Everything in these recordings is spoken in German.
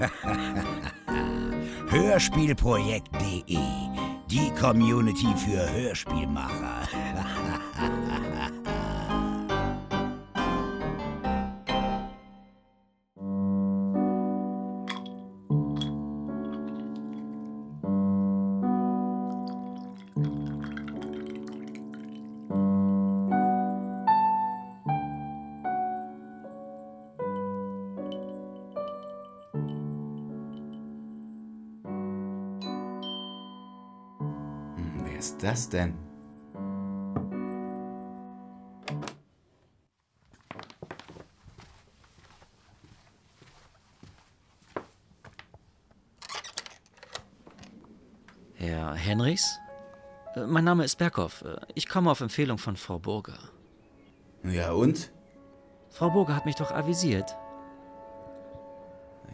Hörspielprojekt.de, die Community für Hörspielmacher. Ist das denn? Herr Henrichs? Äh, Mein Name ist Berghoff. Äh, Ich komme auf Empfehlung von Frau Burger. Ja und? Frau Burger hat mich doch avisiert.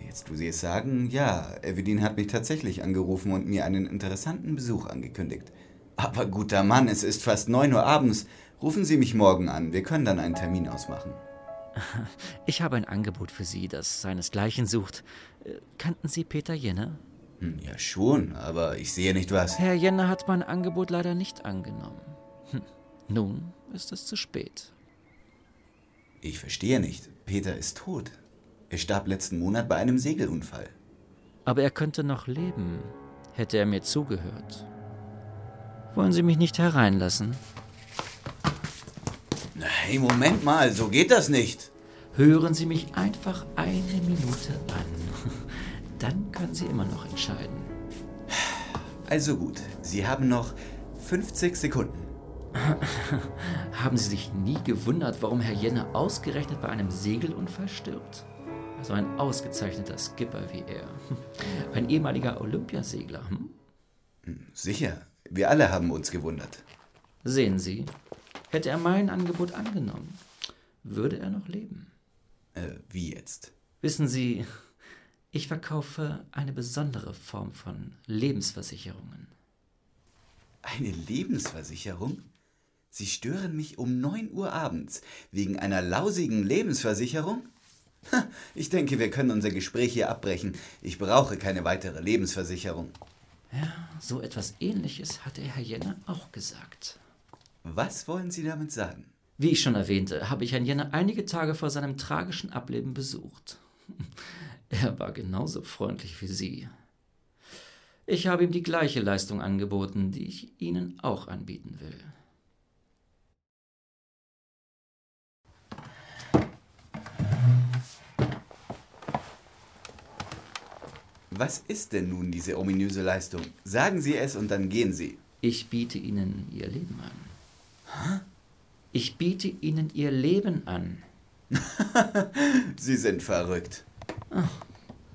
Jetzt, wo Sie es sagen, ja, Evelyn hat mich tatsächlich angerufen und mir einen interessanten Besuch angekündigt. Aber guter Mann, es ist fast 9 Uhr abends. Rufen Sie mich morgen an, wir können dann einen Termin ausmachen. Ich habe ein Angebot für Sie, das seinesgleichen sucht. Äh, Kannten Sie Peter Jenner? Hm, ja schon, aber ich sehe nicht was. Herr Jenner hat mein Angebot leider nicht angenommen. Hm. Nun ist es zu spät. Ich verstehe nicht. Peter ist tot. Er starb letzten Monat bei einem Segelunfall. Aber er könnte noch leben, hätte er mir zugehört. Wollen Sie mich nicht hereinlassen? Na, Hey, Moment mal, so geht das nicht. Hören Sie mich einfach eine Minute an. Dann können Sie immer noch entscheiden. Also gut, Sie haben noch 50 Sekunden. Haben Sie sich nie gewundert, warum Herr Jenner ausgerechnet bei einem Segelunfall stirbt? So ein ausgezeichneter Skipper wie er. Ein ehemaliger Olympiasegler. Hm? Sicher, wir alle haben uns gewundert. Sehen Sie, hätte er mein Angebot angenommen, würde er noch leben. Äh, wie jetzt? Wissen Sie, ich verkaufe eine besondere Form von Lebensversicherungen. Eine Lebensversicherung? Sie stören mich um 9 Uhr abends wegen einer lausigen Lebensversicherung? Ich denke, wir können unser Gespräch hier abbrechen. Ich brauche keine weitere Lebensversicherung. Ja, so etwas Ähnliches hatte Herr Jenner auch gesagt. Was wollen Sie damit sagen? Wie ich schon erwähnte, habe ich Herrn Jenner einige Tage vor seinem tragischen Ableben besucht. Er war genauso freundlich wie Sie. Ich habe ihm die gleiche Leistung angeboten, die ich Ihnen auch anbieten will. Was ist denn nun diese ominöse Leistung? Sagen Sie es und dann gehen Sie. Ich biete Ihnen Ihr Leben an. Ich biete Ihnen Ihr Leben an. Sie sind verrückt.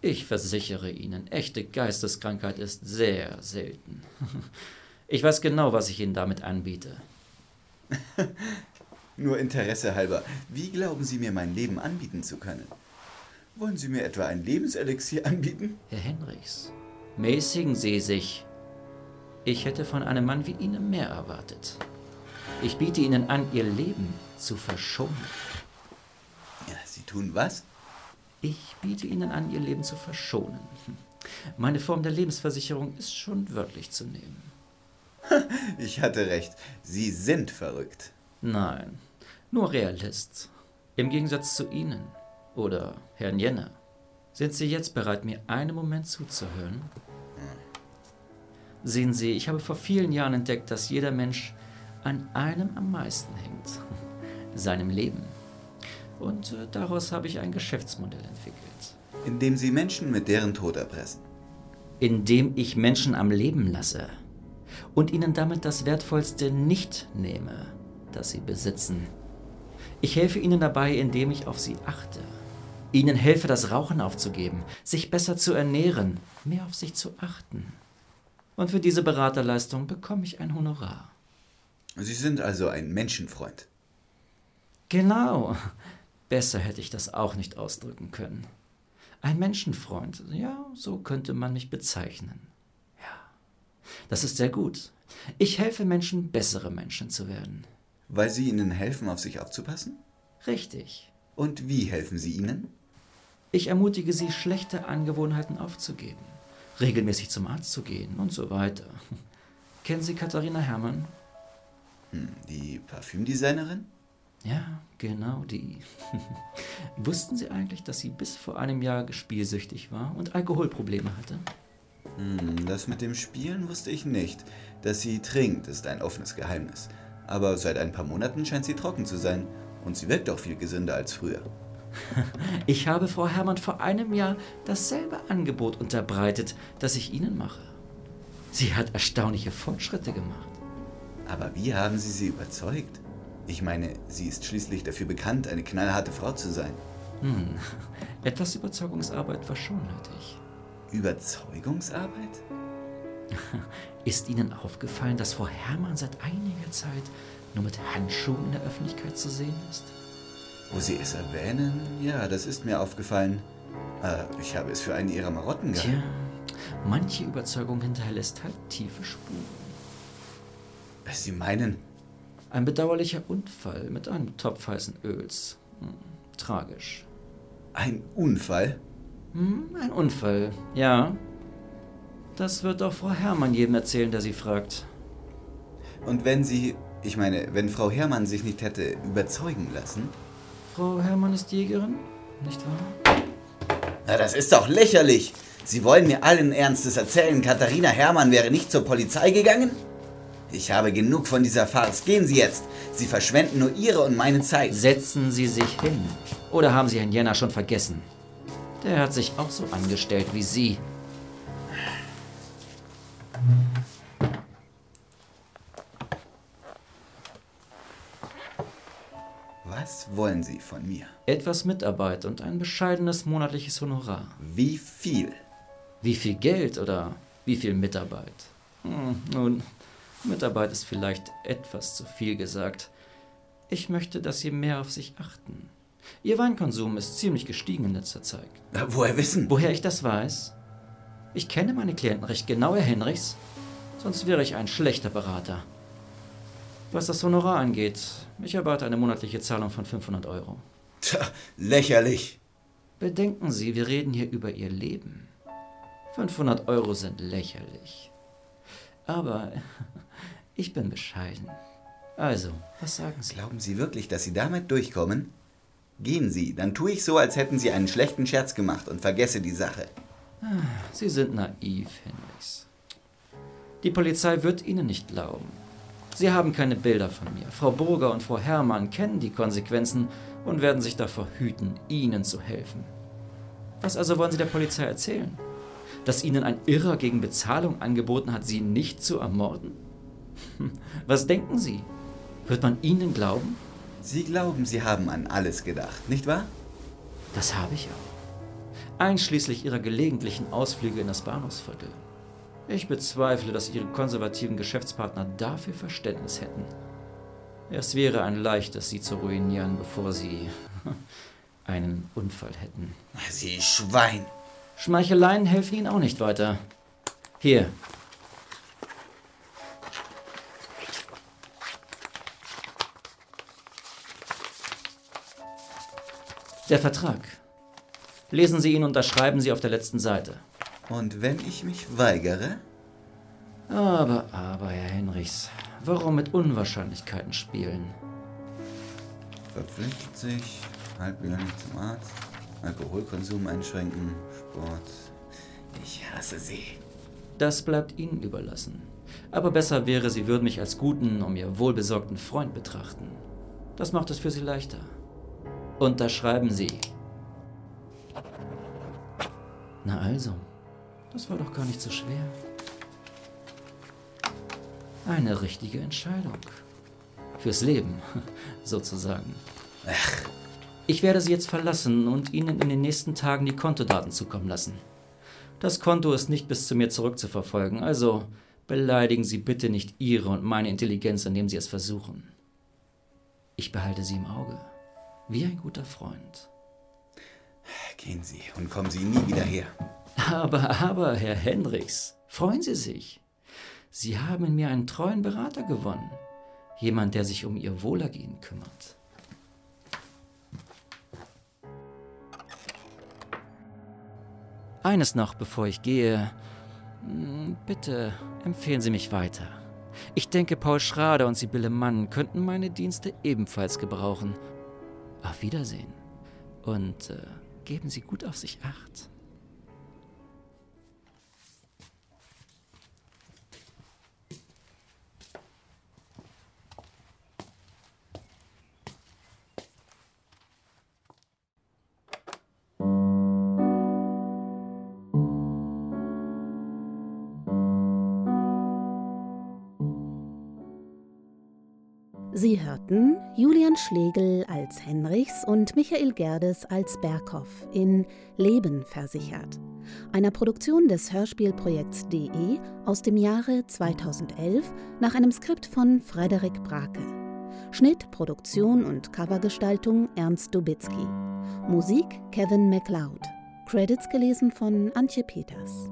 Ich versichere Ihnen, echte Geisteskrankheit ist sehr selten. Ich weiß genau, was ich Ihnen damit anbiete. Nur Interesse halber, wie glauben Sie mir mein Leben anbieten zu können? Wollen Sie mir etwa ein Lebenselixier anbieten? Herr Henrichs, mäßigen Sie sich. Ich hätte von einem Mann wie Ihnen mehr erwartet. Ich biete Ihnen an, Ihr Leben zu verschonen. Ja, Sie tun was? Ich biete Ihnen an, Ihr Leben zu verschonen. Meine Form der Lebensversicherung ist schon wörtlich zu nehmen. Ich hatte recht. Sie sind verrückt. Nein, nur Realist. Im Gegensatz zu Ihnen oder Herrn Jenner. Sind Sie jetzt bereit, mir einen Moment zuzuhören? Sehen Sie, ich habe vor vielen Jahren entdeckt, dass jeder Mensch an einem am meisten hängt. Seinem Leben. Und äh, daraus habe ich ein Geschäftsmodell entwickelt. Indem Sie Menschen mit deren Tod erpressen. Indem ich Menschen am Leben lasse und ihnen damit das Wertvollste nicht nehme, das sie besitzen. Ich helfe ihnen dabei, indem ich auf sie achte. Ihnen helfe, das Rauchen aufzugeben, sich besser zu ernähren, mehr auf sich zu achten. Und für diese Beraterleistung bekomme ich ein Honorar. Sie sind also ein Menschenfreund. Genau. Besser hätte ich das auch nicht ausdrücken können. Ein Menschenfreund, ja, so könnte man mich bezeichnen. Ja, das ist sehr gut. Ich helfe Menschen, bessere Menschen zu werden. Weil Sie ihnen helfen, auf sich aufzupassen? Richtig. Und wie helfen Sie ihnen? Ich ermutige Sie, schlechte Angewohnheiten aufzugeben, regelmäßig zum Arzt zu gehen und so weiter. Kennen Sie Katharina Herrmann? Hm, die Parfümdesignerin? Ja, genau die. Wussten Sie eigentlich, dass sie bis vor einem Jahr gespielsüchtig war und Alkoholprobleme hatte? Hm, das mit dem Spielen wusste ich nicht. Dass sie trinkt, ist ein offenes Geheimnis. Aber seit ein paar Monaten scheint sie trocken zu sein. Und sie wirkt auch viel gesünder als früher. Ich habe Frau Herrmann vor einem Jahr dasselbe Angebot unterbreitet, das ich Ihnen mache. Sie hat erstaunliche Fortschritte gemacht. Aber wie haben Sie sie überzeugt? Ich meine, sie ist schließlich dafür bekannt, eine knallharte Frau zu sein. Hm, etwas Überzeugungsarbeit war schon nötig. Überzeugungsarbeit? Ist Ihnen aufgefallen, dass Frau Herrmann seit einiger Zeit nur mit Handschuhen in der Öffentlichkeit zu sehen ist? Wo Sie es erwähnen, ja, das ist mir aufgefallen. Äh, ich habe es für eine Ihrer Marotten gehalten. Tja, manche Überzeugung hinterlässt halt tiefe Spuren. Sie meinen? Ein bedauerlicher Unfall mit einem Topf heißen Öls. Hm, tragisch. Ein Unfall? Hm, ein Unfall, ja. Das wird auch Frau Herrmann jedem erzählen, der sie fragt. Und wenn Sie, ich meine, wenn Frau Herrmann sich nicht hätte überzeugen lassen? Frau Herrmann ist Jägerin, nicht wahr? Na, das ist doch lächerlich. Sie wollen mir allen Ernstes erzählen, Katharina Herrmann wäre nicht zur Polizei gegangen? Ich habe genug von dieser Farce. Gehen Sie jetzt. Sie verschwenden nur Ihre und meine Zeit. Setzen Sie sich hin. Oder haben Sie Herrn Jenner schon vergessen? Der hat sich auch so angestellt wie Sie. Was wollen Sie von mir? Etwas Mitarbeit und ein bescheidenes monatliches Honorar. Wie viel? Wie viel Geld oder wie viel Mitarbeit? Hm, nun, Mitarbeit ist vielleicht etwas zu viel gesagt. Ich möchte, dass Sie mehr auf sich achten. Ihr Weinkonsum ist ziemlich gestiegen in letzter Zeit. Woher wissen? Woher ich das weiß? Ich kenne meine Klienten recht genau, Herr Henrichs. Sonst wäre ich ein schlechter Berater. Was das Honorar angeht, ich erwarte eine monatliche Zahlung von 500 Euro. Tja, lächerlich. Bedenken Sie, wir reden hier über Ihr Leben. 500 Euro sind lächerlich. Aber ich bin bescheiden. Also, was sagen Sie? Glauben Sie wirklich, dass Sie damit durchkommen? Gehen Sie, dann tue ich so, als hätten Sie einen schlechten Scherz gemacht und vergesse die Sache. Sie sind naiv, Henrichs. Die Polizei wird Ihnen nicht glauben. Sie haben keine Bilder von mir. Frau Burger und Frau Herrmann kennen die Konsequenzen und werden sich davor hüten, Ihnen zu helfen. Was also wollen Sie der Polizei erzählen? Dass Ihnen ein Irrer gegen Bezahlung angeboten hat, Sie nicht zu ermorden? Was denken Sie? Wird man Ihnen glauben? Sie glauben, Sie haben an alles gedacht, nicht wahr? Das habe ich auch. Einschließlich Ihrer gelegentlichen Ausflüge in das Bahnhofsviertel. Ich bezweifle, dass Ihre konservativen Geschäftspartner dafür Verständnis hätten. Es wäre ein leichtes, Sie zu ruinieren, bevor Sie einen Unfall hätten. Sie Schwein. Schmeicheleien helfen Ihnen auch nicht weiter. Hier. Der Vertrag. Lesen Sie ihn und unterschreiben Sie auf der letzten Seite. Und wenn ich mich weigere? Aber, aber, Herr Henrichs, warum mit Unwahrscheinlichkeiten spielen? Verpflichtet sich, halbjährlich zum Arzt, Alkoholkonsum einschränken, Sport. Ich hasse Sie. Das bleibt Ihnen überlassen. Aber besser wäre, Sie würden mich als guten, um Ihr wohlbesorgten Freund betrachten. Das macht es für Sie leichter. Unterschreiben Sie. Na also, das war doch gar nicht so schwer. Eine richtige Entscheidung. Fürs Leben, sozusagen. Ach, Ich werde Sie jetzt verlassen und Ihnen in den nächsten Tagen die Kontodaten zukommen lassen. Das Konto ist nicht bis zu mir zurückzuverfolgen, also beleidigen Sie bitte nicht Ihre und meine Intelligenz, indem Sie es versuchen. Ich behalte Sie im Auge, wie ein guter Freund. gehen Sie und kommen Sie nie wieder her. Aber, aber, Herr Hendricks, freuen Sie sich. Sie haben in mir einen treuen Berater gewonnen. Jemand, der sich um Ihr Wohlergehen kümmert. Eines noch, bevor ich gehe. Hm, bitte empfehlen Sie mich weiter. Ich denke, Paul Schrader und Sibylle Mann könnten meine Dienste ebenfalls gebrauchen. Auf Wiedersehen. Und äh, geben Sie gut auf sich acht. Sie hörten Julian Schlegel als Henrichs und Michael Gerdes als Berghoff in Leben versichert, einer Produktion des Hörspielprojekts DE aus dem Jahre 2011 nach einem Skript von Frederik Brake. Schnitt, Produktion und Covergestaltung Ernst Dubitzky. Musik Kevin MacLeod. Credits gelesen von Antje Peters.